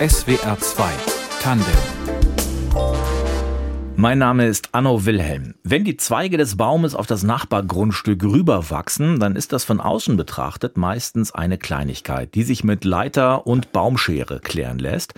SWR 2 Tandem mein Name ist Anno Wilhelm. Wenn die Zweige des Baumes auf das Nachbargrundstück rüberwachsen, dann ist das von außen betrachtet meistens eine Kleinigkeit, die sich mit Leiter und Baumschere klären lässt.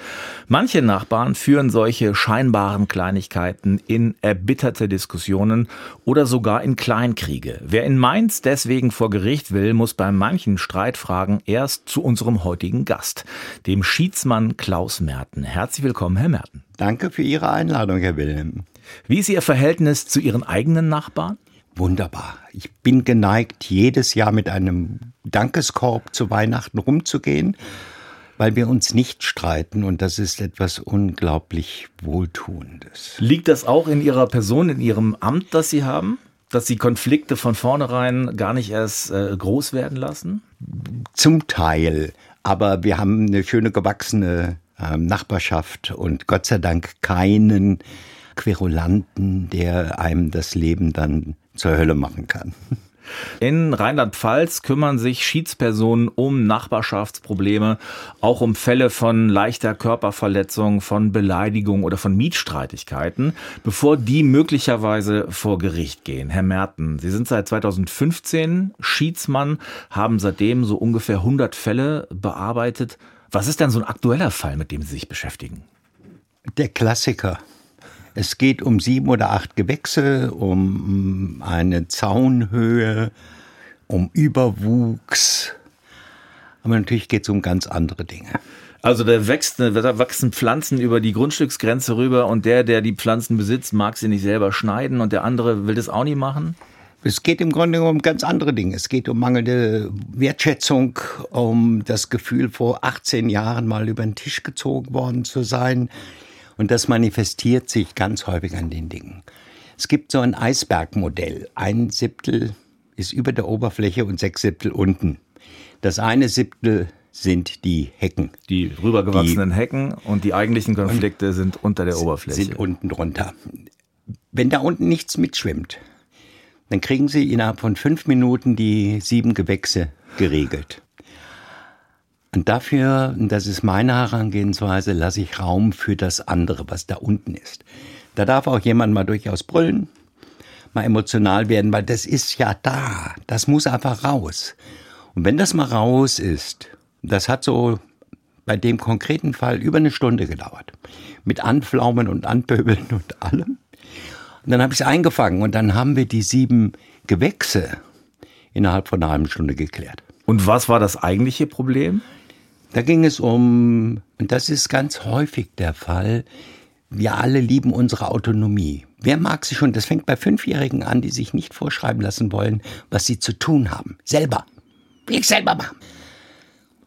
Manche Nachbarn führen solche scheinbaren Kleinigkeiten in erbitterte Diskussionen oder sogar in Kleinkriege. Wer in Mainz deswegen vor Gericht will, muss bei manchen Streitfragen erst zu unserem heutigen Gast, dem Schiedsmann Klaus Merten. Herzlich willkommen, Herr Merten. Danke für Ihre Einladung, Herr Wilhelm. Wie ist Ihr Verhältnis zu Ihren eigenen Nachbarn? Wunderbar. Ich bin geneigt, jedes Jahr mit einem Dankeskorb zu Weihnachten rumzugehen, weil wir uns nicht streiten und das ist etwas unglaublich Wohltuendes. Liegt das auch in Ihrer Person, in Ihrem Amt, das Sie haben? Dass Sie Konflikte von vornherein gar nicht erst äh, groß werden lassen? Zum Teil. Aber wir haben eine schöne gewachsene Nachbarschaft und Gott sei Dank keinen Querulanten, der einem das Leben dann zur Hölle machen kann. In Rheinland-Pfalz kümmern sich Schiedspersonen um Nachbarschaftsprobleme, auch um Fälle von leichter Körperverletzung, von Beleidigung oder von Mietstreitigkeiten, bevor die möglicherweise vor Gericht gehen. Herr Merten, Sie sind seit 2015 Schiedsmann, haben seitdem so ungefähr 100 Fälle bearbeitet. Was ist denn so ein aktueller Fall, mit dem Sie sich beschäftigen? Der Klassiker. Es geht um sieben oder acht Gewächse, um eine Zaunhöhe, um Überwuchs. Aber natürlich geht es um ganz andere Dinge. Also da, wächst, da wachsen Pflanzen über die Grundstücksgrenze rüber und der, der die Pflanzen besitzt, mag sie nicht selber schneiden und der andere will das auch nicht machen? Es geht im Grunde um ganz andere Dinge. Es geht um mangelnde Wertschätzung, um das Gefühl, vor 18 Jahren mal über den Tisch gezogen worden zu sein. Und das manifestiert sich ganz häufig an den Dingen. Es gibt so ein Eisbergmodell. Ein Siebtel ist über der Oberfläche und sechs Siebtel unten. Das eine Siebtel sind die Hecken. Die rübergewachsenen die, Hecken und die eigentlichen Konflikte sind unter der Oberfläche. Sind unten drunter. Wenn da unten nichts mitschwimmt, dann kriegen Sie innerhalb von fünf Minuten die sieben Gewächse geregelt. Und dafür, das ist meine Herangehensweise, lasse ich Raum für das andere, was da unten ist. Da darf auch jemand mal durchaus brüllen, mal emotional werden, weil das ist ja da. Das muss einfach raus. Und wenn das mal raus ist, das hat so bei dem konkreten Fall über eine Stunde gedauert. Mit Anflaumen und Anpöbeln und allem. Und dann habe ich es eingefangen und dann haben wir die sieben Gewächse innerhalb von einer halben Stunde geklärt. Und was war das eigentliche Problem? Da ging es um, und das ist ganz häufig der Fall, wir alle lieben unsere Autonomie. Wer mag sie schon? Das fängt bei Fünfjährigen an, die sich nicht vorschreiben lassen wollen, was sie zu tun haben. Selber. Ich selber machen.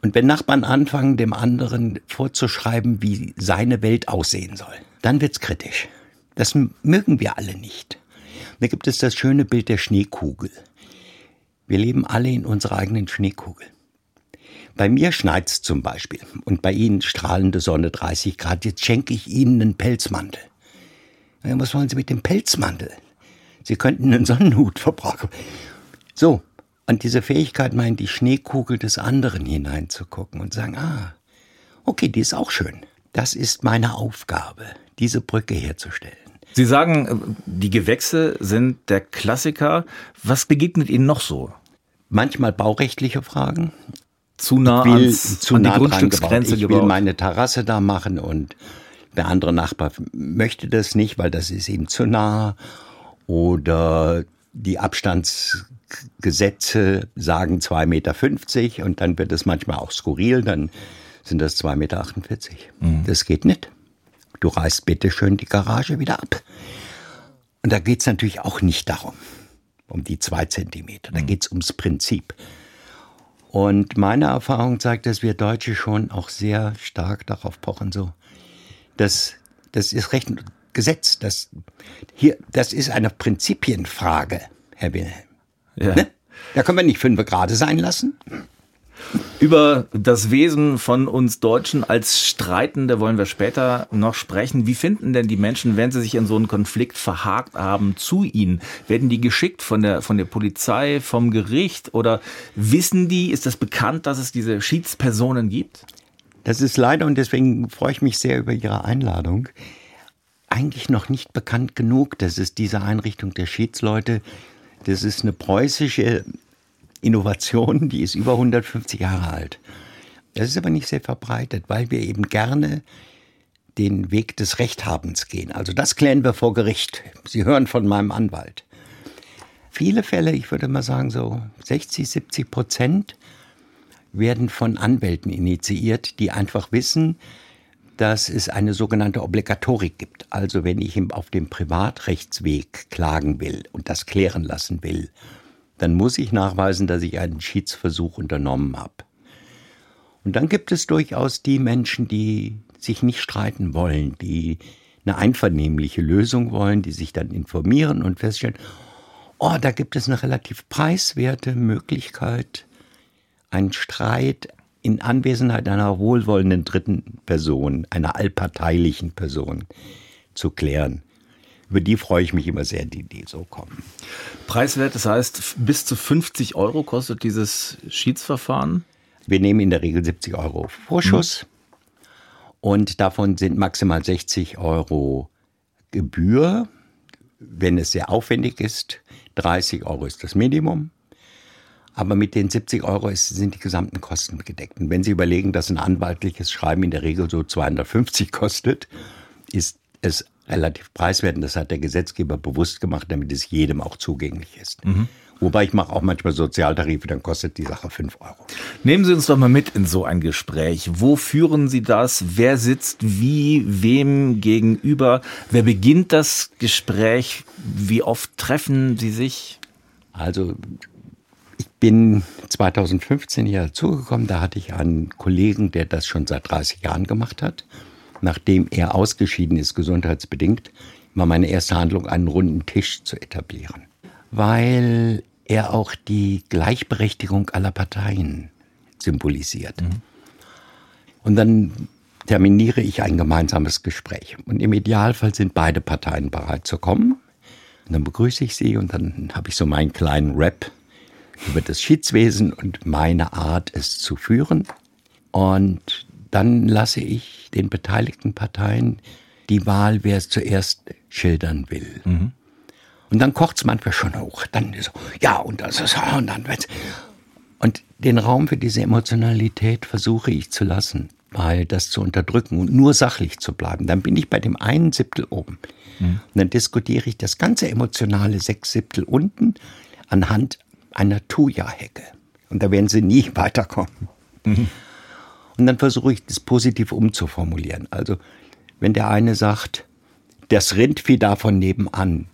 Und wenn Nachbarn anfangen, dem anderen vorzuschreiben, wie seine Welt aussehen soll, dann wird's kritisch. Das mögen wir alle nicht. Da gibt es das schöne Bild der Schneekugel. Wir leben alle in unserer eigenen Schneekugel. Bei mir schneit's zum Beispiel und bei Ihnen strahlende Sonne 30 Grad. Jetzt schenke ich Ihnen einen Pelzmantel. Was wollen Sie mit dem Pelzmantel? Sie könnten einen Sonnenhut verbrauchen. So, und diese Fähigkeit meint, die Schneekugel des anderen hineinzugucken und sagen, ah, okay, die ist auch schön. Das ist meine Aufgabe, diese Brücke herzustellen. Sie sagen, die Gewächse sind der Klassiker. Was begegnet Ihnen noch so? Manchmal baurechtliche Fragen, zu nah, will, ans, zu an nah die Grundstücksgrenze Ich gebaut. will meine Terrasse da machen und der andere Nachbar möchte das nicht, weil das ist ihm zu nah. Oder die Abstandsgesetze sagen 2,50 Meter und dann wird es manchmal auch skurril, dann sind das 2,48 Meter. Mhm. Das geht nicht. Du reißt bitte schön die Garage wieder ab. Und da geht's natürlich auch nicht darum, um die zwei Zentimeter. Da mhm. geht's ums Prinzip. Und meine Erfahrung zeigt, dass wir Deutsche schon auch sehr stark darauf pochen, so. Das, das ist recht Gesetz. Das, hier, das ist eine Prinzipienfrage, Herr Wilhelm. Ja. Ne? Da können wir nicht fünf Grade sein lassen. Über das Wesen von uns Deutschen als Streitende wollen wir später noch sprechen. Wie finden denn die Menschen, wenn sie sich in so einen Konflikt verhakt haben, zu ihnen? Werden die geschickt von der, von der Polizei, vom Gericht oder wissen die, ist das bekannt, dass es diese Schiedspersonen gibt? Das ist leider, und deswegen freue ich mich sehr über Ihre Einladung, eigentlich noch nicht bekannt genug. Das ist diese Einrichtung der Schiedsleute. Das ist eine preußische Innovation, die ist über 150 Jahre alt. Das ist aber nicht sehr verbreitet, weil wir eben gerne den Weg des Rechthabens gehen. Also das klären wir vor Gericht. Sie hören von meinem Anwalt. Viele Fälle, ich würde mal sagen so 60, 70 Prozent, werden von Anwälten initiiert, die einfach wissen, dass es eine sogenannte Obligatorik gibt. Also wenn ich auf dem Privatrechtsweg klagen will und das klären lassen will, dann muss ich nachweisen, dass ich einen Schiedsversuch unternommen habe. Und dann gibt es durchaus die Menschen, die sich nicht streiten wollen, die eine einvernehmliche Lösung wollen, die sich dann informieren und feststellen, oh, da gibt es eine relativ preiswerte Möglichkeit, einen Streit in Anwesenheit einer wohlwollenden dritten Person, einer allparteilichen Person zu klären. Über die freue ich mich immer sehr, die, die so kommen. Preiswert, das heißt, bis zu 50 Euro kostet dieses Schiedsverfahren? Wir nehmen in der Regel 70 Euro Vorschuss hm. und davon sind maximal 60 Euro Gebühr. Wenn es sehr aufwendig ist, 30 Euro ist das Minimum. Aber mit den 70 Euro sind die gesamten Kosten gedeckt. Und wenn Sie überlegen, dass ein anwaltliches Schreiben in der Regel so 250 kostet, ist es relativ preiswert. Und das hat der Gesetzgeber bewusst gemacht, damit es jedem auch zugänglich ist. Mhm. Wobei ich mache auch manchmal Sozialtarife, dann kostet die Sache 5 Euro. Nehmen Sie uns doch mal mit in so ein Gespräch. Wo führen Sie das? Wer sitzt wie, wem gegenüber? Wer beginnt das Gespräch? Wie oft treffen Sie sich? Also ich bin 2015 hier dazugekommen, da hatte ich einen Kollegen, der das schon seit 30 Jahren gemacht hat. Nachdem er ausgeschieden ist, gesundheitsbedingt, war meine erste Handlung, einen runden Tisch zu etablieren. Weil er auch die Gleichberechtigung aller Parteien symbolisiert. Mhm. Und dann terminiere ich ein gemeinsames Gespräch. Und im Idealfall sind beide Parteien bereit zu kommen. Und dann begrüße ich sie und dann habe ich so meinen kleinen Rap über das Schiedswesen und meine Art, es zu führen. Und dann lasse ich den beteiligten Parteien die Wahl, wer es zuerst schildern will. Mhm. Und dann kocht es manchmal schon hoch. Dann so, ja, und das ist, und dann wird's. Und den Raum für diese Emotionalität versuche ich zu lassen, weil das zu unterdrücken und nur sachlich zu bleiben. Dann bin ich bei dem einen Siebtel oben. Mhm. Und dann diskutiere ich das ganze emotionale sechs Siebtel unten anhand einer Thuja-Hecke. Und da werden sie nie weiterkommen. Mhm. Und dann versuche ich das positiv umzuformulieren. Also, wenn der eine sagt, das Rindvieh davon nebenan,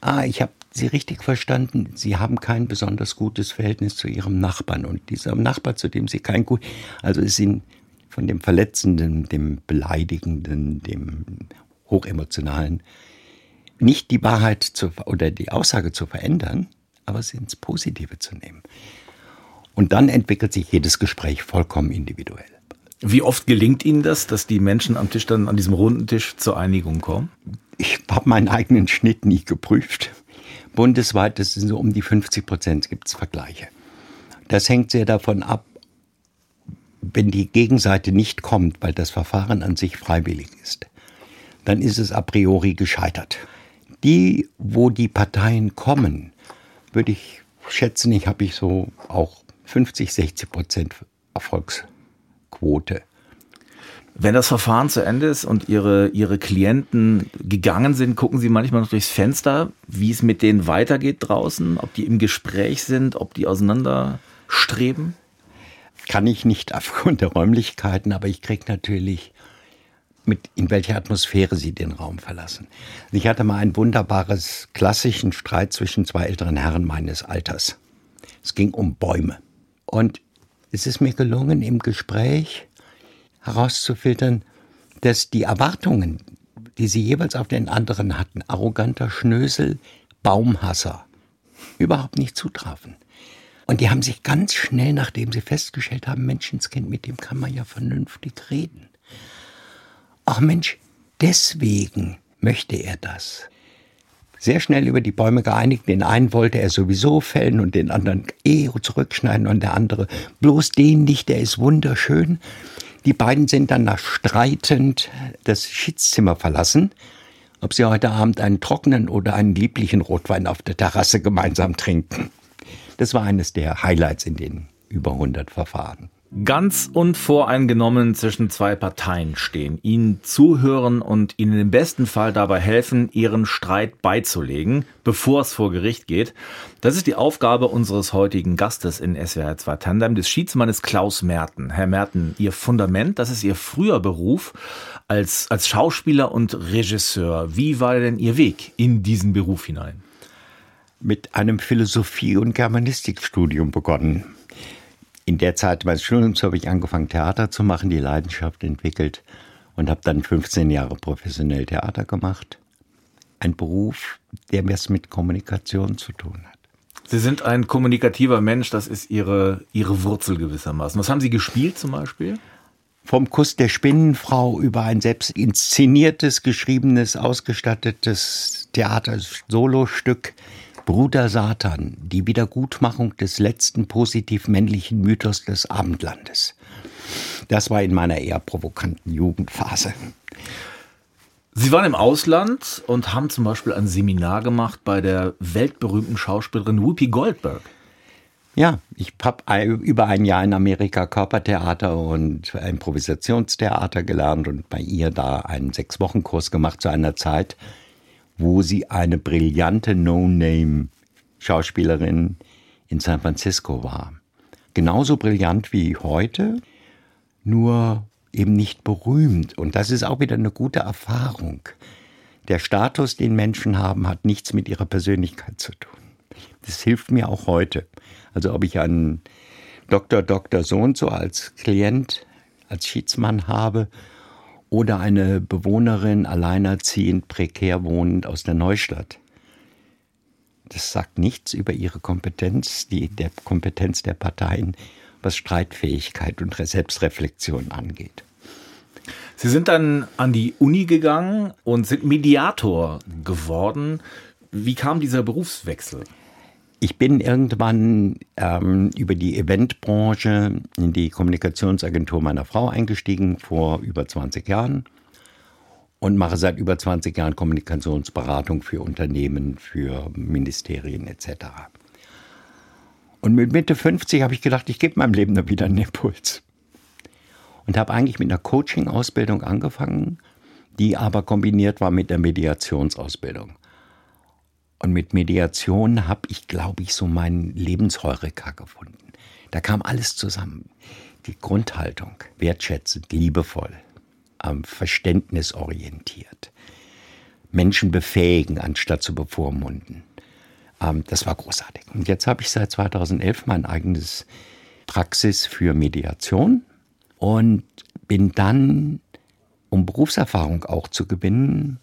ah, ich habe Sie richtig verstanden, Sie haben kein besonders gutes Verhältnis zu Ihrem Nachbarn. Und dieser Nachbar, zu dem Sie kein gut, also ist Ihnen von dem Verletzenden, dem Beleidigenden, dem Hochemotionalen, nicht die Wahrheit zu, oder die Aussage zu verändern, aber sie ins Positive zu nehmen. Und dann entwickelt sich jedes Gespräch vollkommen individuell. Wie oft gelingt Ihnen das, dass die Menschen am Tisch dann an diesem runden Tisch zur Einigung kommen? Ich habe meinen eigenen Schnitt nie geprüft. Bundesweit das sind so um die 50 Prozent gibt es Vergleiche. Das hängt sehr davon ab, wenn die Gegenseite nicht kommt, weil das Verfahren an sich freiwillig ist, dann ist es a priori gescheitert. Die, wo die Parteien kommen, würde ich schätzen, ich habe ich so auch 50, 60 Prozent Erfolgsquote. Wenn das Verfahren zu Ende ist und Ihre, Ihre Klienten gegangen sind, gucken Sie manchmal noch durchs Fenster, wie es mit denen weitergeht draußen, ob die im Gespräch sind, ob die auseinanderstreben? Kann ich nicht aufgrund der Räumlichkeiten, aber ich kriege natürlich mit, in welcher Atmosphäre sie den Raum verlassen. Ich hatte mal ein wunderbares klassischen Streit zwischen zwei älteren Herren meines Alters. Es ging um Bäume. Und es ist mir gelungen, im Gespräch herauszufiltern, dass die Erwartungen, die sie jeweils auf den anderen hatten, arroganter Schnösel, Baumhasser, überhaupt nicht zutrafen. Und die haben sich ganz schnell, nachdem sie festgestellt haben, Menschenskind, mit dem kann man ja vernünftig reden, ach Mensch, deswegen möchte er das. Sehr schnell über die Bäume geeinigt. Den einen wollte er sowieso fällen und den anderen eh zurückschneiden und der andere bloß den nicht, der ist wunderschön. Die beiden sind dann nach streitend das Schießzimmer verlassen, ob sie heute Abend einen trockenen oder einen lieblichen Rotwein auf der Terrasse gemeinsam trinken. Das war eines der Highlights in den über 100 Verfahren ganz unvoreingenommen zwischen zwei Parteien stehen, ihnen zuhören und ihnen im besten Fall dabei helfen, ihren Streit beizulegen, bevor es vor Gericht geht. Das ist die Aufgabe unseres heutigen Gastes in SWR 2 Tandem, des Schiedsmannes Klaus Merten. Herr Merten, Ihr Fundament, das ist Ihr früher Beruf als, als Schauspieler und Regisseur. Wie war denn Ihr Weg in diesen Beruf hinein? Mit einem Philosophie- und Germanistikstudium begonnen in der Zeit meines Studiums habe ich angefangen, Theater zu machen, die Leidenschaft entwickelt und habe dann 15 Jahre professionell Theater gemacht. Ein Beruf, der was mit Kommunikation zu tun hat. Sie sind ein kommunikativer Mensch, das ist Ihre, Ihre Wurzel gewissermaßen. Was haben Sie gespielt zum Beispiel? Vom Kuss der Spinnenfrau über ein selbst inszeniertes, geschriebenes, ausgestattetes Theater-Solostück Bruder Satan, die Wiedergutmachung des letzten positiv männlichen Mythos des Abendlandes. Das war in meiner eher provokanten Jugendphase. Sie waren im Ausland und haben zum Beispiel ein Seminar gemacht bei der weltberühmten Schauspielerin Whoopi Goldberg. Ja, ich habe über ein Jahr in Amerika Körpertheater und Improvisationstheater gelernt und bei ihr da einen Sechs-Wochen-Kurs gemacht zu einer Zeit, wo sie eine brillante No-Name-Schauspielerin in San Francisco war. Genauso brillant wie heute, nur eben nicht berühmt. Und das ist auch wieder eine gute Erfahrung. Der Status, den Menschen haben, hat nichts mit ihrer Persönlichkeit zu tun. Das hilft mir auch heute. Also ob ich einen Dr. Dr. So und so als Klient, als Schiedsmann habe oder eine Bewohnerin alleinerziehend, prekär wohnend aus der Neustadt. Das sagt nichts über ihre Kompetenz, die, der Kompetenz der Parteien, was Streitfähigkeit und Selbstreflexion angeht. Sie sind dann an die Uni gegangen und sind Mediator geworden. Wie kam dieser Berufswechsel? Ich bin irgendwann ähm, über die Eventbranche in die Kommunikationsagentur meiner Frau eingestiegen, vor über 20 Jahren. Und mache seit über 20 Jahren Kommunikationsberatung für Unternehmen, für Ministerien etc. Und mit Mitte 50 habe ich gedacht, ich gebe meinem Leben da wieder einen Impuls. Und habe eigentlich mit einer Coaching-Ausbildung angefangen, die aber kombiniert war mit der Mediationsausbildung. Und mit Mediation habe ich, glaube ich, so meinen Lebensheureka gefunden. Da kam alles zusammen. Die Grundhaltung, wertschätzend, liebevoll, ähm, verständnisorientiert. Menschen befähigen, anstatt zu bevormunden. Ähm, das war großartig. Und jetzt habe ich seit 2011 mein eigenes Praxis für Mediation und bin dann, um Berufserfahrung auch zu gewinnen,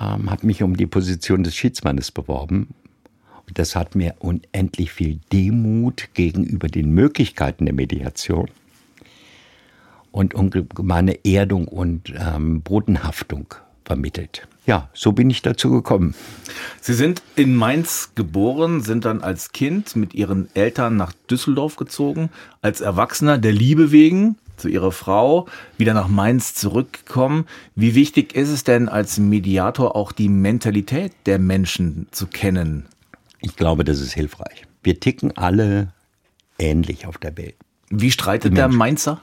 ähm, habe mich um die Position des Schiedsmannes beworben. Das hat mir unendlich viel Demut gegenüber den Möglichkeiten der Mediation und meine Erdung und ähm, Bodenhaftung vermittelt. Ja, so bin ich dazu gekommen. Sie sind in Mainz geboren, sind dann als Kind mit Ihren Eltern nach Düsseldorf gezogen, als Erwachsener der Liebe wegen zu ihrer Frau, wieder nach Mainz zurückkommen. Wie wichtig ist es denn als Mediator auch die Mentalität der Menschen zu kennen? Ich glaube, das ist hilfreich. Wir ticken alle ähnlich auf der Welt. Wie streitet der Mainzer?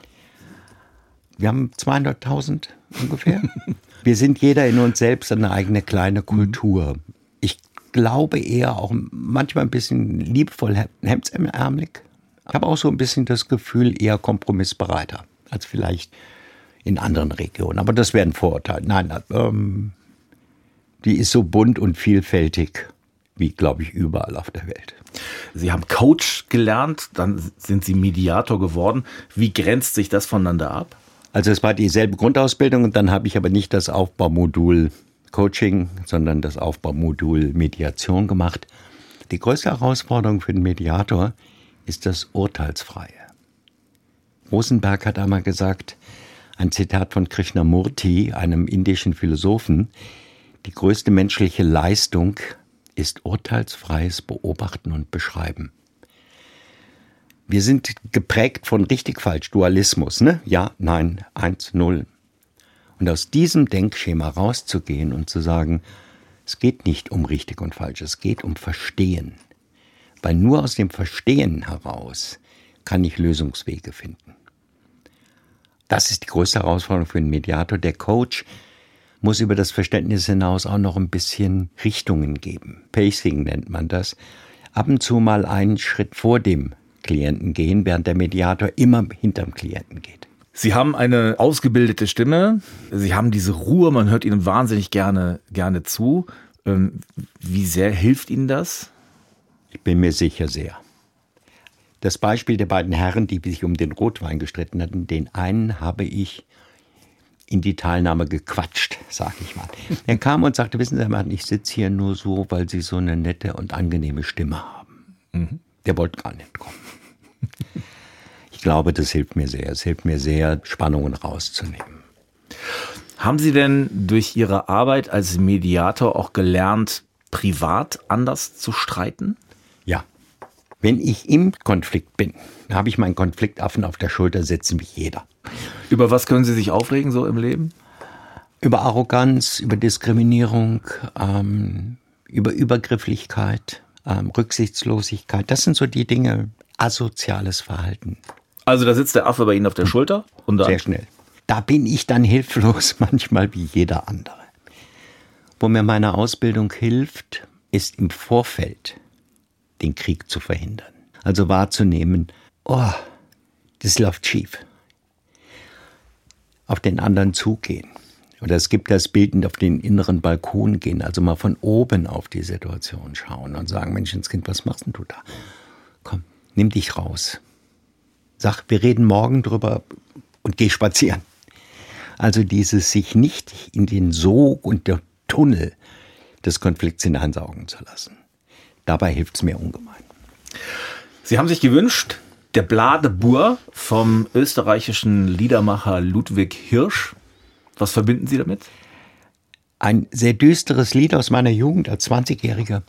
Wir haben 200.000 ungefähr. Wir sind jeder in uns selbst eine eigene kleine Kultur. Ich glaube eher auch manchmal ein bisschen liebevoll hemdsärmelig. Ich habe auch so ein bisschen das Gefühl, eher kompromissbereiter als vielleicht in anderen Regionen. Aber das wäre ein Vorurteil. Nein, ähm, die ist so bunt und vielfältig wie, glaube ich, überall auf der Welt. Sie haben Coach gelernt, dann sind Sie Mediator geworden. Wie grenzt sich das voneinander ab? Also es war dieselbe Grundausbildung und dann habe ich aber nicht das Aufbaumodul Coaching, sondern das Aufbaumodul Mediation gemacht. Die größte Herausforderung für den Mediator ist das Urteilsfreie. Rosenberg hat einmal gesagt, ein Zitat von Krishnamurti, einem indischen Philosophen, die größte menschliche Leistung ist urteilsfreies Beobachten und Beschreiben. Wir sind geprägt von richtig falsch, Dualismus, ne? Ja, nein, eins, null. Und aus diesem Denkschema rauszugehen und zu sagen, es geht nicht um richtig und falsch, es geht um Verstehen. Weil nur aus dem Verstehen heraus kann ich Lösungswege finden. Das ist die größte Herausforderung für einen Mediator. Der Coach muss über das Verständnis hinaus auch noch ein bisschen Richtungen geben. Pacing nennt man das. Ab und zu mal einen Schritt vor dem Klienten gehen, während der Mediator immer hinterm Klienten geht. Sie haben eine ausgebildete Stimme, Sie haben diese Ruhe, man hört Ihnen wahnsinnig gerne, gerne zu. Ähm, wie sehr hilft Ihnen das? Ich bin mir sicher sehr. Das Beispiel der beiden Herren, die sich um den Rotwein gestritten hatten, den einen habe ich in die Teilnahme gequatscht, sag ich mal. Er kam und sagte, wissen Sie, Mann, ich sitze hier nur so, weil Sie so eine nette und angenehme Stimme haben. Mhm. Der wollte gar nicht kommen. Ich glaube, das hilft mir sehr. Es hilft mir sehr, Spannungen rauszunehmen. Haben Sie denn durch Ihre Arbeit als Mediator auch gelernt, privat anders zu streiten? Ja. Wenn ich im Konflikt bin, habe ich meinen Konfliktaffen auf der Schulter sitzen wie jeder. Über was können Sie sich aufregen so im Leben? Über Arroganz, über Diskriminierung, ähm, über Übergrifflichkeit, ähm, Rücksichtslosigkeit. Das sind so die Dinge, asoziales Verhalten. Also da sitzt der Affe bei Ihnen auf der Schulter und dann Sehr schnell. Da bin ich dann hilflos, manchmal wie jeder andere. Wo mir meine Ausbildung hilft, ist im Vorfeld den Krieg zu verhindern. Also wahrzunehmen, oh, das läuft schief. Auf den anderen zugehen. Oder es gibt das Bild auf den inneren Balkon gehen, also mal von oben auf die Situation schauen und sagen, Menschenskind, was machst denn du da? Komm, nimm dich raus. Sag, wir reden morgen drüber und geh spazieren. Also dieses sich nicht in den Sog und der Tunnel des Konflikts hineinsaugen zu lassen. Dabei hilft es mir ungemein. Sie haben sich gewünscht, der Blade Bur vom österreichischen Liedermacher Ludwig Hirsch. Was verbinden Sie damit? Ein sehr düsteres Lied aus meiner Jugend als 20-Jähriger.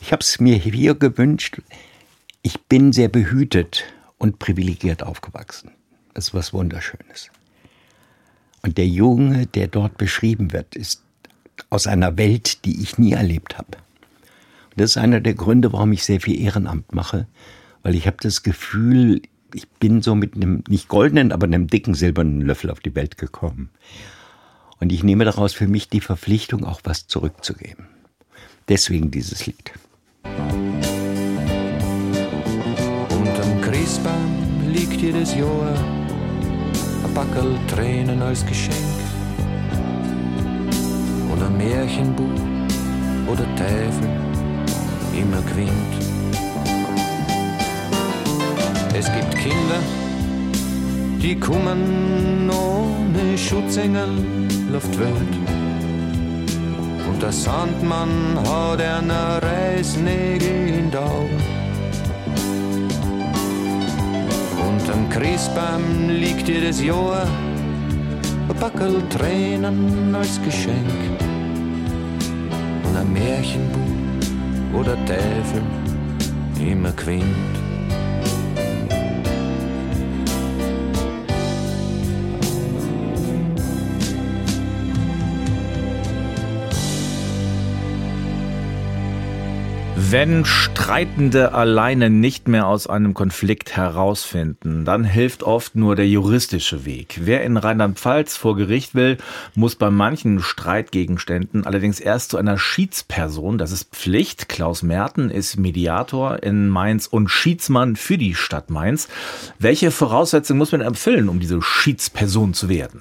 Ich habe es mir hier gewünscht. Ich bin sehr behütet und privilegiert aufgewachsen. Das ist was Wunderschönes. Und der Junge, der dort beschrieben wird, ist aus einer Welt, die ich nie erlebt habe. Das ist einer der Gründe, warum ich sehr viel Ehrenamt mache, weil ich habe das Gefühl, ich bin so mit einem nicht goldenen, aber einem dicken silbernen Löffel auf die Welt gekommen. Und ich nehme daraus für mich die Verpflichtung, auch was zurückzugeben. Deswegen dieses Lied. Unterm Christbaum liegt jedes Jahr ein Backel Tränen als Geschenk. Ein Märchenbuch oder Teufel immer gewinnt. Es gibt Kinder, die kommen ohne Schutzengel Luftwelt. Und der Sandmann hat eine Reisnägel in den Augen. Unterm Christbaum liegt jedes Jahr ein Backel Tränen als Geschenk. Und ein Märchenbuch oder Teufel immer gewinnt. Wenn Streitende alleine nicht mehr aus einem Konflikt herausfinden, dann hilft oft nur der juristische Weg. Wer in Rheinland-Pfalz vor Gericht will, muss bei manchen Streitgegenständen allerdings erst zu einer Schiedsperson, das ist Pflicht. Klaus Merten ist Mediator in Mainz und Schiedsmann für die Stadt Mainz. Welche Voraussetzungen muss man erfüllen, um diese Schiedsperson zu werden?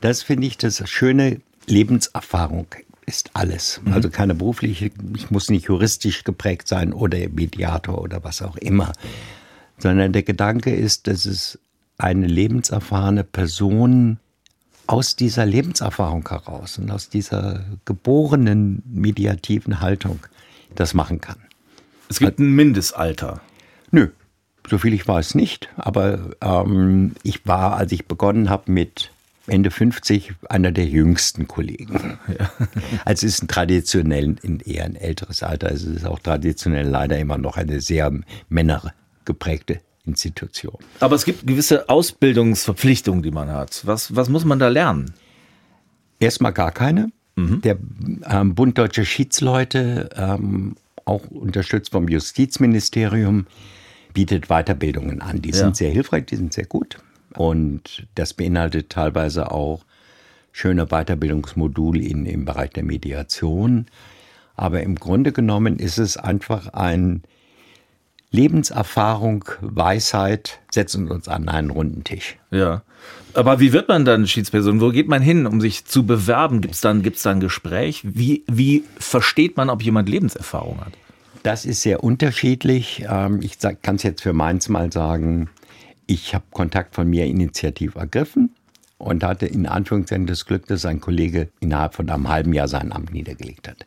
Das finde ich das schöne Lebenserfahrung ist alles. Mhm. Also keine berufliche, ich muss nicht juristisch geprägt sein oder Mediator oder was auch immer, sondern der Gedanke ist, dass es eine lebenserfahrene Person aus dieser Lebenserfahrung heraus und aus dieser geborenen mediativen Haltung das machen kann. Es gibt ein Mindestalter. Nö, soviel ich weiß nicht. Aber ähm, ich war, als ich begonnen habe mit Ende 50 einer der jüngsten Kollegen. Ja. Also es ist ein traditionell eher ein älteres Alter. Also es ist auch traditionell leider immer noch eine sehr männergeprägte Institution. Aber es gibt gewisse Ausbildungsverpflichtungen, die man hat. Was, was muss man da lernen? Erstmal gar keine. Mhm. Der ähm, Bund Deutscher Schiedsleute, ähm, auch unterstützt vom Justizministerium, bietet Weiterbildungen an. Die ja. sind sehr hilfreich, die sind sehr gut. Und das beinhaltet teilweise auch schöne Weiterbildungsmodule in, im Bereich der Mediation. Aber im Grunde genommen ist es einfach ein Lebenserfahrung, Weisheit, setzen uns an einen runden Tisch. Ja. Aber wie wird man dann Schiedsperson? Wo geht man hin, um sich zu bewerben? Gibt es dann, gibt's dann ein Gespräch? Wie, wie versteht man, ob jemand Lebenserfahrung hat? Das ist sehr unterschiedlich. Ähm, ich kann es jetzt für meins mal sagen. Ich habe Kontakt von mir initiativ ergriffen und hatte in Anführungszeichen das Glück, dass ein Kollege innerhalb von einem halben Jahr sein Amt niedergelegt hat.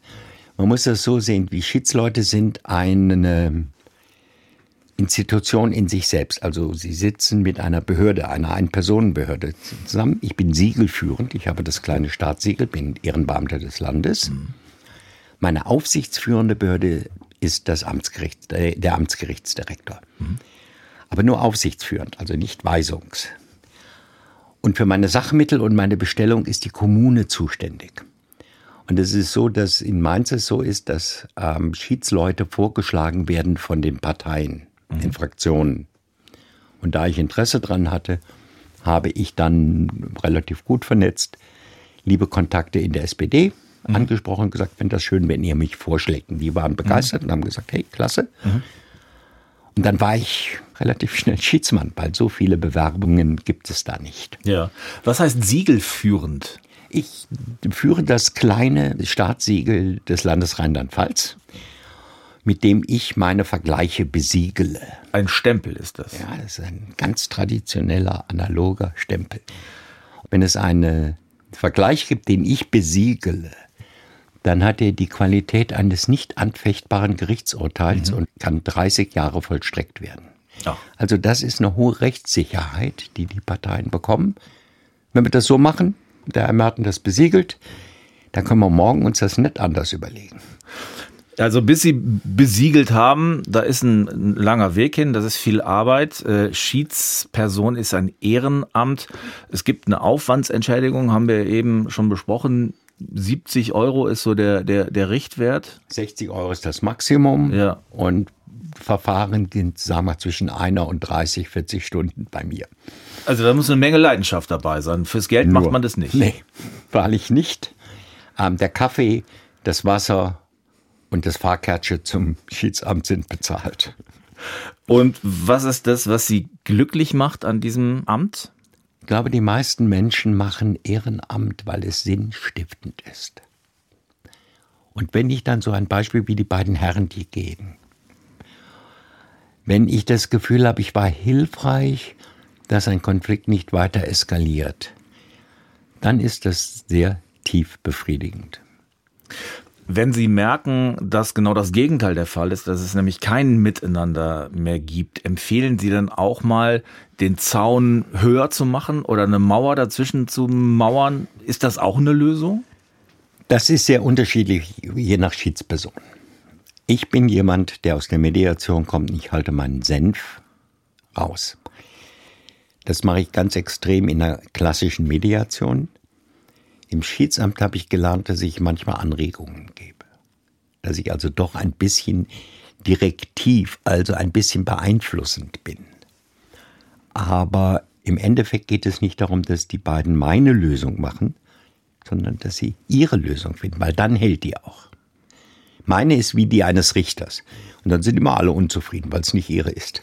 Man muss das so sehen, wie Schiedsleute sind eine Institution in sich selbst. Also sie sitzen mit einer Behörde, einer Ein-Personen-Behörde zusammen. Ich bin siegelführend, ich habe das kleine Staatssiegel, bin Ehrenbeamter des Landes. Mhm. Meine aufsichtsführende Behörde ist das Amtsgericht, äh, der Amtsgerichtsdirektor. Mhm. Aber nur aufsichtsführend, also nicht weisungs. Und für meine Sachmittel und meine Bestellung ist die Kommune zuständig. Und es ist so, dass in Mainz es so ist, dass ähm, Schiedsleute vorgeschlagen werden von den Parteien, mhm. den Fraktionen. Und da ich Interesse dran hatte, habe ich dann relativ gut vernetzt liebe Kontakte in der SPD mhm. angesprochen und gesagt, finde das schön, wenn ihr mich vorschlägt. Und die waren begeistert mhm. und haben gesagt, hey, klasse. Mhm. Und dann war ich relativ schnell Schiedsmann, weil so viele Bewerbungen gibt es da nicht. Ja. Was heißt siegelführend? Ich führe das kleine Staatssiegel des Landes Rheinland-Pfalz, mit dem ich meine Vergleiche besiegele. Ein Stempel ist das. Ja, das ist ein ganz traditioneller, analoger Stempel. Wenn es einen Vergleich gibt, den ich besiegele, dann hat er die Qualität eines nicht anfechtbaren Gerichtsurteils mhm. und kann 30 Jahre vollstreckt werden. Ja. Also das ist eine hohe Rechtssicherheit, die die Parteien bekommen. Wenn wir das so machen, der Herr Merten das besiegelt, dann können wir morgen uns das nicht anders überlegen. Also bis Sie besiegelt haben, da ist ein, langer Weg hin, das ist viel Arbeit. Äh, Schiedsperson ist ein Ehrenamt. Es gibt eine Aufwandsentschädigung, haben wir eben schon besprochen. 70 Euro ist so der, der, der Richtwert. 60 Euro ist das Maximum. Ja. Und Verfahren sind, sagen wir, zwischen einer und 30, 40 Stunden bei mir. Also da muss eine Menge Leidenschaft dabei sein. Fürs Geld Nur, macht man das nicht. Nee, wahrlich nicht. Ähm, der Kaffee, das Wasser und das Fahrkärtchen zum Schiedsamt sind bezahlt. Und was ist das, was Sie glücklich macht an diesem Amt? Ich glaube, die meisten Menschen machen Ehrenamt, weil es sinnstiftend ist. Und wenn ich dann so ein Beispiel wie die beiden Herren, die gehen, wenn ich das Gefühl habe, ich war hilfreich, dass ein Konflikt nicht weiter eskaliert, dann ist das sehr tief befriedigend. Wenn Sie merken, dass genau das Gegenteil der Fall ist, dass es nämlich kein Miteinander mehr gibt, empfehlen Sie dann auch mal, den Zaun höher zu machen oder eine Mauer dazwischen zu mauern? Ist das auch eine Lösung? Das ist sehr unterschiedlich, je nach Schiedsperson. Ich bin jemand, der aus der Mediation kommt. Ich halte meinen Senf raus. Das mache ich ganz extrem in der klassischen Mediation. Im Schiedsamt habe ich gelernt, dass ich manchmal Anregungen gebe. Dass ich also doch ein bisschen direktiv, also ein bisschen beeinflussend bin. Aber im Endeffekt geht es nicht darum, dass die beiden meine Lösung machen, sondern dass sie ihre Lösung finden, weil dann hält die auch. Meine ist wie die eines Richters. Und dann sind immer alle unzufrieden, weil es nicht ihre ist.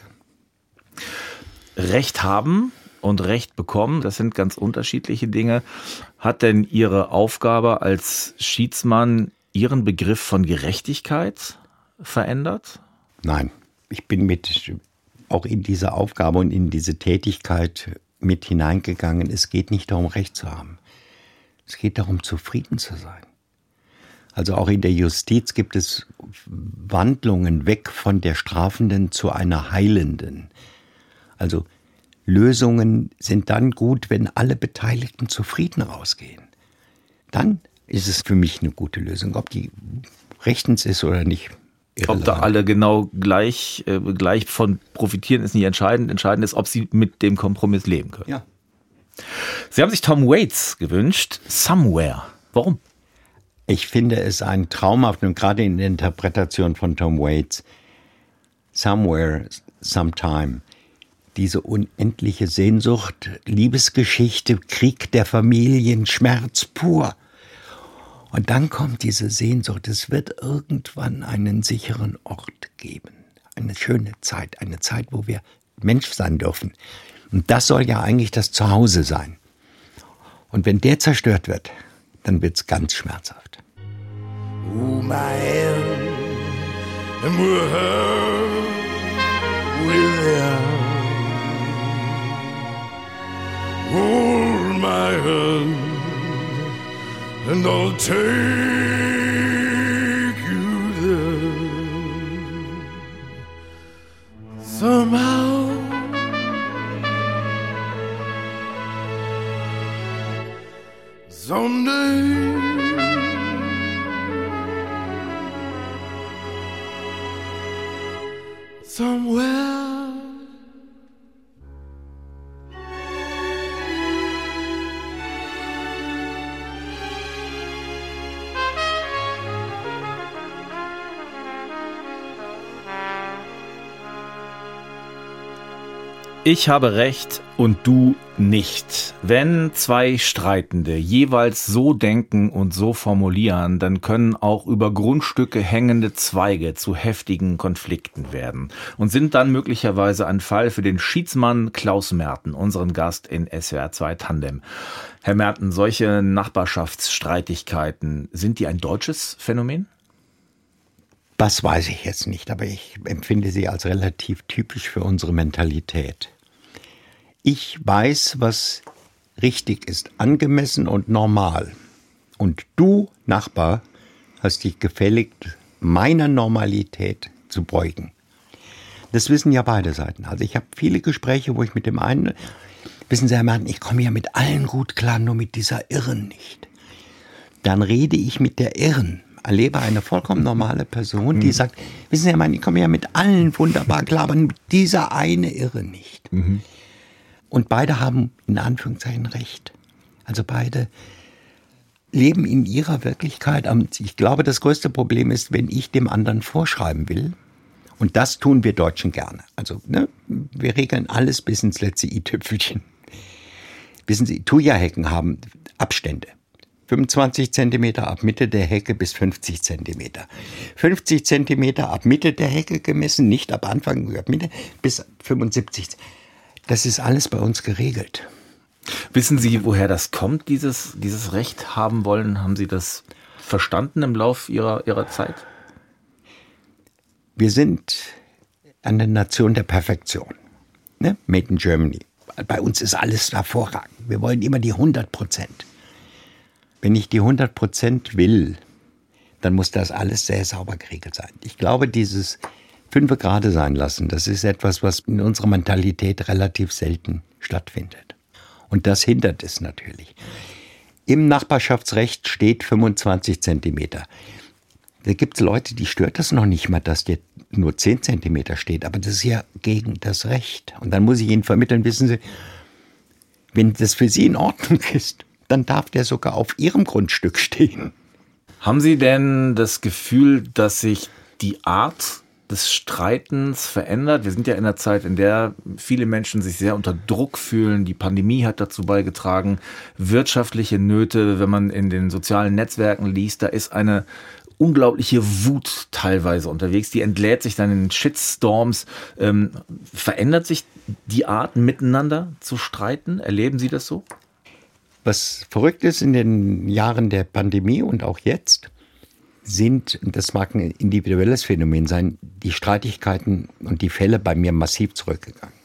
Recht haben und Recht bekommen, das sind ganz unterschiedliche Dinge. Hat denn Ihre Aufgabe als Schiedsmann Ihren Begriff von Gerechtigkeit verändert? Nein, ich bin mit auch in diese Aufgabe und in diese Tätigkeit mit hineingegangen. Es geht nicht darum, Recht zu haben. Es geht darum, zufrieden zu sein. Also auch in der Justiz gibt es Wandlungen weg von der strafenden zu einer heilenden. Also Lösungen sind dann gut, wenn alle Beteiligten zufrieden rausgehen. Dann ist es für mich eine gute Lösung. Ob die rechtens ist oder nicht, Ob da alle genau gleich, äh, gleich von profitieren, ist nicht entscheidend. Entscheidend ist, ob sie mit dem Kompromiss leben können. Ja. Sie haben sich Tom Waits gewünscht, Somewhere. Warum? Ich finde es ein traumhaft und gerade in der Interpretation von Tom Waits, Somewhere, Sometime, diese unendliche Sehnsucht, Liebesgeschichte, Krieg der Familien, Schmerz pur. Und dann kommt diese Sehnsucht, es wird irgendwann einen sicheren Ort geben. Eine schöne Zeit, eine Zeit, wo wir Mensch sein dürfen. Und das soll ja eigentlich das Zuhause sein. Und wenn der zerstört wird, dann wird es ganz schmerzhaft. Oh, my hand, and we're Hold my hand and I'll take Ich habe recht und du nicht. Wenn zwei Streitende jeweils so denken und so formulieren, dann können auch über Grundstücke hängende Zweige zu heftigen Konflikten werden und sind dann möglicherweise ein Fall für den Schiedsmann Klaus Merten, unseren Gast in SWR 2 Tandem. Herr Merten, solche Nachbarschaftsstreitigkeiten, sind die ein deutsches Phänomen? Das weiß ich jetzt nicht, aber ich empfinde sie als relativ typisch für unsere Mentalität. Ich weiß, was richtig ist, angemessen und normal. Und du, Nachbar, hast dich gefälligt, meiner Normalität zu beugen. Das wissen ja beide Seiten. Also ich habe viele Gespräche, wo ich mit dem einen, wissen Sie, Herr Martin, ich komme ja mit allen gut klar, nur mit dieser Irren nicht. Dann rede ich mit der Irren, erlebe eine vollkommen normale Person, die mhm. sagt, wissen Sie, Herr Martin, ich komme ja mit allen wunderbar klar, aber mit dieser eine Irre nicht. Mhm. Und beide haben in Anführungszeichen recht. Also beide leben in ihrer Wirklichkeit. Ich glaube, das größte Problem ist, wenn ich dem anderen vorschreiben will. Und das tun wir Deutschen gerne. Also ne, wir regeln alles bis ins letzte i-Tüpfelchen. Wissen Sie, Thuja-Hecken haben Abstände. 25 Zentimeter ab Mitte der Hecke bis 50 Zentimeter. 50 Zentimeter ab Mitte der Hecke gemessen, nicht ab Anfang, ab Mitte, bis 75 Zentimeter. Das ist alles bei uns geregelt. Wissen Sie, woher das kommt, dieses, dieses Recht haben wollen? Haben Sie das verstanden im Lauf Ihrer, Ihrer Zeit? Wir sind eine Nation der Perfektion. Ne? Made in Germany. Bei uns ist alles hervorragend. Wir wollen immer die 100 Prozent. Wenn ich die 100 Prozent will, dann muss das alles sehr sauber geregelt sein. Ich glaube, dieses fünf gerade sein lassen. Das ist etwas, was in unserer Mentalität relativ selten stattfindet. Und das hindert es natürlich. Im Nachbarschaftsrecht steht 25 Zentimeter. Da gibt es Leute, die stört das noch nicht mal, dass der nur 10 Zentimeter steht. Aber das ist ja gegen das Recht. Und dann muss ich Ihnen vermitteln, wissen Sie, wenn das für Sie in Ordnung ist, dann darf der sogar auf Ihrem Grundstück stehen. Haben Sie denn das Gefühl, dass sich die Art des Streitens verändert. Wir sind ja in einer Zeit, in der viele Menschen sich sehr unter Druck fühlen. Die Pandemie hat dazu beigetragen. Wirtschaftliche Nöte, wenn man in den sozialen Netzwerken liest, da ist eine unglaubliche Wut teilweise unterwegs. Die entlädt sich dann in Shitstorms. Ähm, verändert sich die Art, miteinander zu streiten? Erleben Sie das so? Was verrückt ist in den Jahren der Pandemie und auch jetzt, sind, das mag ein individuelles Phänomen sein, die Streitigkeiten und die Fälle bei mir massiv zurückgegangen.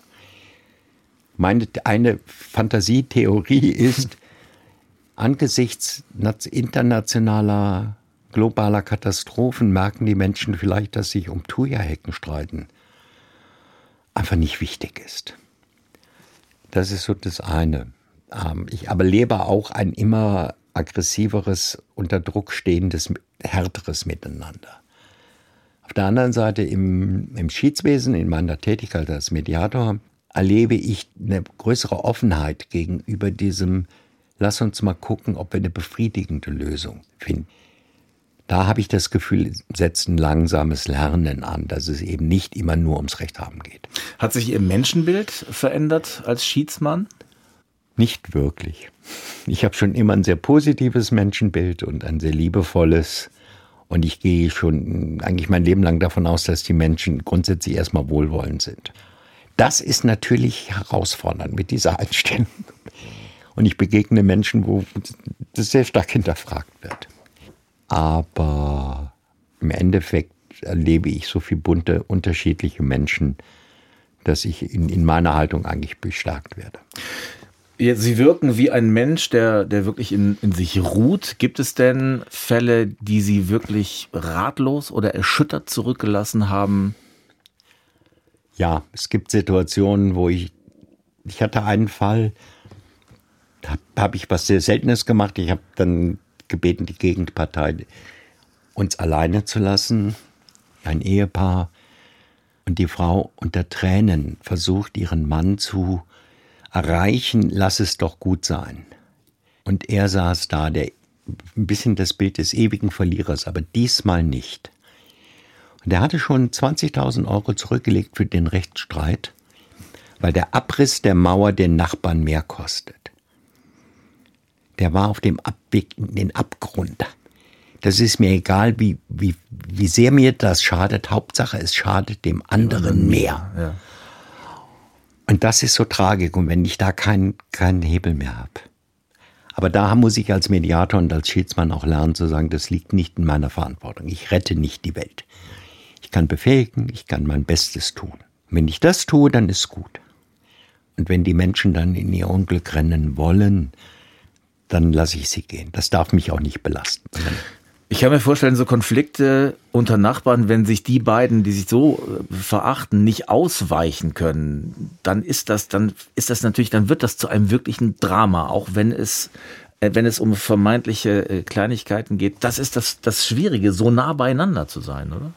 Meine eine Fantasietheorie ist, angesichts internationaler, globaler Katastrophen merken die Menschen vielleicht, dass sich um Thuja-Hecken streiten einfach nicht wichtig ist. Das ist so das eine. Ähm, ich aber lebe auch ein immer aggressiveres, unter Druck stehendes, härteres Miteinander. Auf der anderen Seite im, im Schiedswesen, in meiner Tätigkeit als Mediator, erlebe ich eine größere Offenheit gegenüber diesem, lass uns mal gucken, ob wir eine befriedigende Lösung finden. Da habe ich das Gefühl, setzt ein langsames Lernen an, dass es eben nicht immer nur ums Recht haben geht. Hat sich Ihr Menschenbild verändert als Schiedsmann? Nicht wirklich. Ich habe schon immer ein sehr positives Menschenbild und ein sehr liebevolles. Und ich gehe schon eigentlich mein Leben lang davon aus, dass die Menschen grundsätzlich erstmal wohlwollend sind. Das ist natürlich herausfordernd mit dieser Einstellung. Und ich begegne Menschen, wo das sehr stark hinterfragt wird. Aber im Endeffekt erlebe ich so viele bunte, unterschiedliche Menschen, dass ich in, in meiner Haltung eigentlich bestärkt werde. Sie wirken wie ein Mensch, der, der wirklich in, in sich ruht. Gibt es denn Fälle, die Sie wirklich ratlos oder erschüttert zurückgelassen haben? Ja, es gibt Situationen, wo ich, ich hatte einen Fall, da habe hab ich was sehr Seltenes gemacht. Ich habe dann gebeten, die Gegenpartei uns alleine zu lassen, ein Ehepaar, und die Frau unter Tränen versucht, ihren Mann zu erreichen, lass es doch gut sein. Und er saß da, der ein bisschen das Bild des ewigen Verlierers, aber diesmal nicht. Und er hatte schon 20.000 Euro zurückgelegt für den Rechtsstreit, weil der Abriss der Mauer den Nachbarn mehr kostet. Der war auf dem Abweg in den Abgrund. Das ist mir egal, wie, wie, wie sehr mir das schadet. Hauptsache, es schadet dem anderen mehr. Ja. Und das ist so tragisch. Und wenn ich da keinen keinen Hebel mehr habe. Aber da muss ich als Mediator und als Schiedsmann auch lernen zu sagen, das liegt nicht in meiner Verantwortung. Ich rette nicht die Welt. Ich kann befähigen, ich kann mein Bestes tun. wenn ich das tue, dann ist gut. Und wenn die Menschen dann in ihr Unglück rennen wollen, dann lasse ich sie gehen. Das darf mich auch nicht belasten. Ich kann mir vorstellen, so Konflikte unter Nachbarn, wenn sich die beiden, die sich so äh, verachten, nicht ausweichen können, dann ist das, dann ist das natürlich, dann wird das zu einem wirklichen Drama, auch wenn es, äh, wenn es um vermeintliche äh, Kleinigkeiten geht. Das ist das, das Schwierige, so nah beieinander zu sein, oder?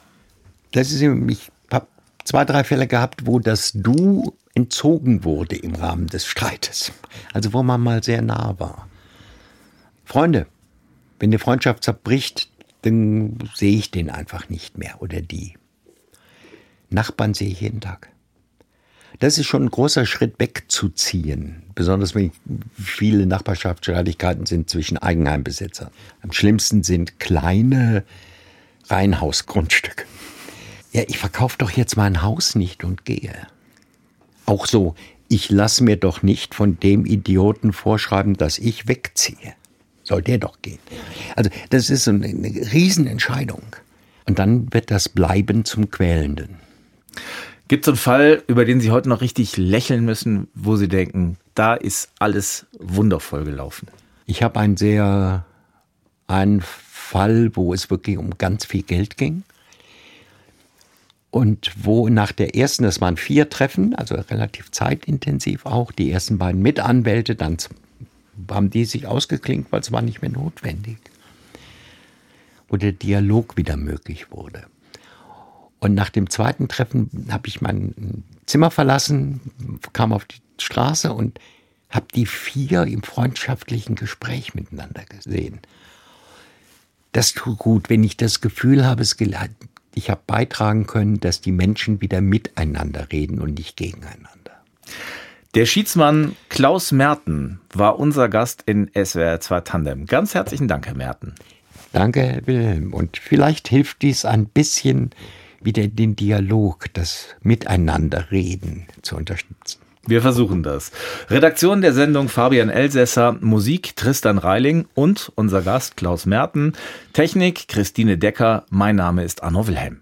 Das ist, ich habe zwei, drei Fälle gehabt, wo das Du entzogen wurde im Rahmen des Streites. Also wo man mal sehr nah war. Freunde, wenn die Freundschaft zerbricht, dann sehe ich den einfach nicht mehr oder die. Nachbarn sehe ich jeden Tag. Das ist schon ein großer Schritt wegzuziehen, besonders wenn viele Nachbarschaftsstreitigkeiten sind zwischen Eigenheimbesitzern. Am schlimmsten sind kleine Reihenhausgrundstücke. Ja, ich verkaufe doch jetzt mein Haus nicht und gehe. Auch so, ich lasse mir doch nicht von dem Idioten vorschreiben, dass ich wegziehe soll der doch gehen. Also das ist eine Riesenentscheidung. Und dann wird das Bleiben zum Quälenden. Gibt es einen Fall, über den Sie heute noch richtig lächeln müssen, wo Sie denken, da ist alles wundervoll gelaufen? Ich habe einen sehr, einen Fall, wo es wirklich um ganz viel Geld ging. Und wo nach der ersten, das waren vier Treffen, also relativ zeitintensiv auch, die ersten beiden mit Anwälte, dann haben die sich ausgeklinkt, weil es war nicht mehr notwendig. Wo der Dialog wieder möglich wurde. Und nach dem zweiten Treffen habe ich mein Zimmer verlassen, kam auf die Straße und habe die vier im freundschaftlichen Gespräch miteinander gesehen. Das tut gut, wenn ich das Gefühl habe, es ich habe beitragen können, dass die Menschen wieder miteinander reden und nicht gegeneinander. Der Schiedsmann Klaus Merten war unser Gast in SWR 2 Tandem. Ganz herzlichen Dank, Herr Merten. Danke, Herr Wilhelm. Und vielleicht hilft dies ein bisschen wieder den Dialog, das Miteinanderreden zu unterstützen. Wir versuchen das. Redaktion der Sendung Fabian Elsässer, Musik Tristan Reiling und unser Gast Klaus Merten, Technik Christine Decker. Mein Name ist Arno Wilhelm.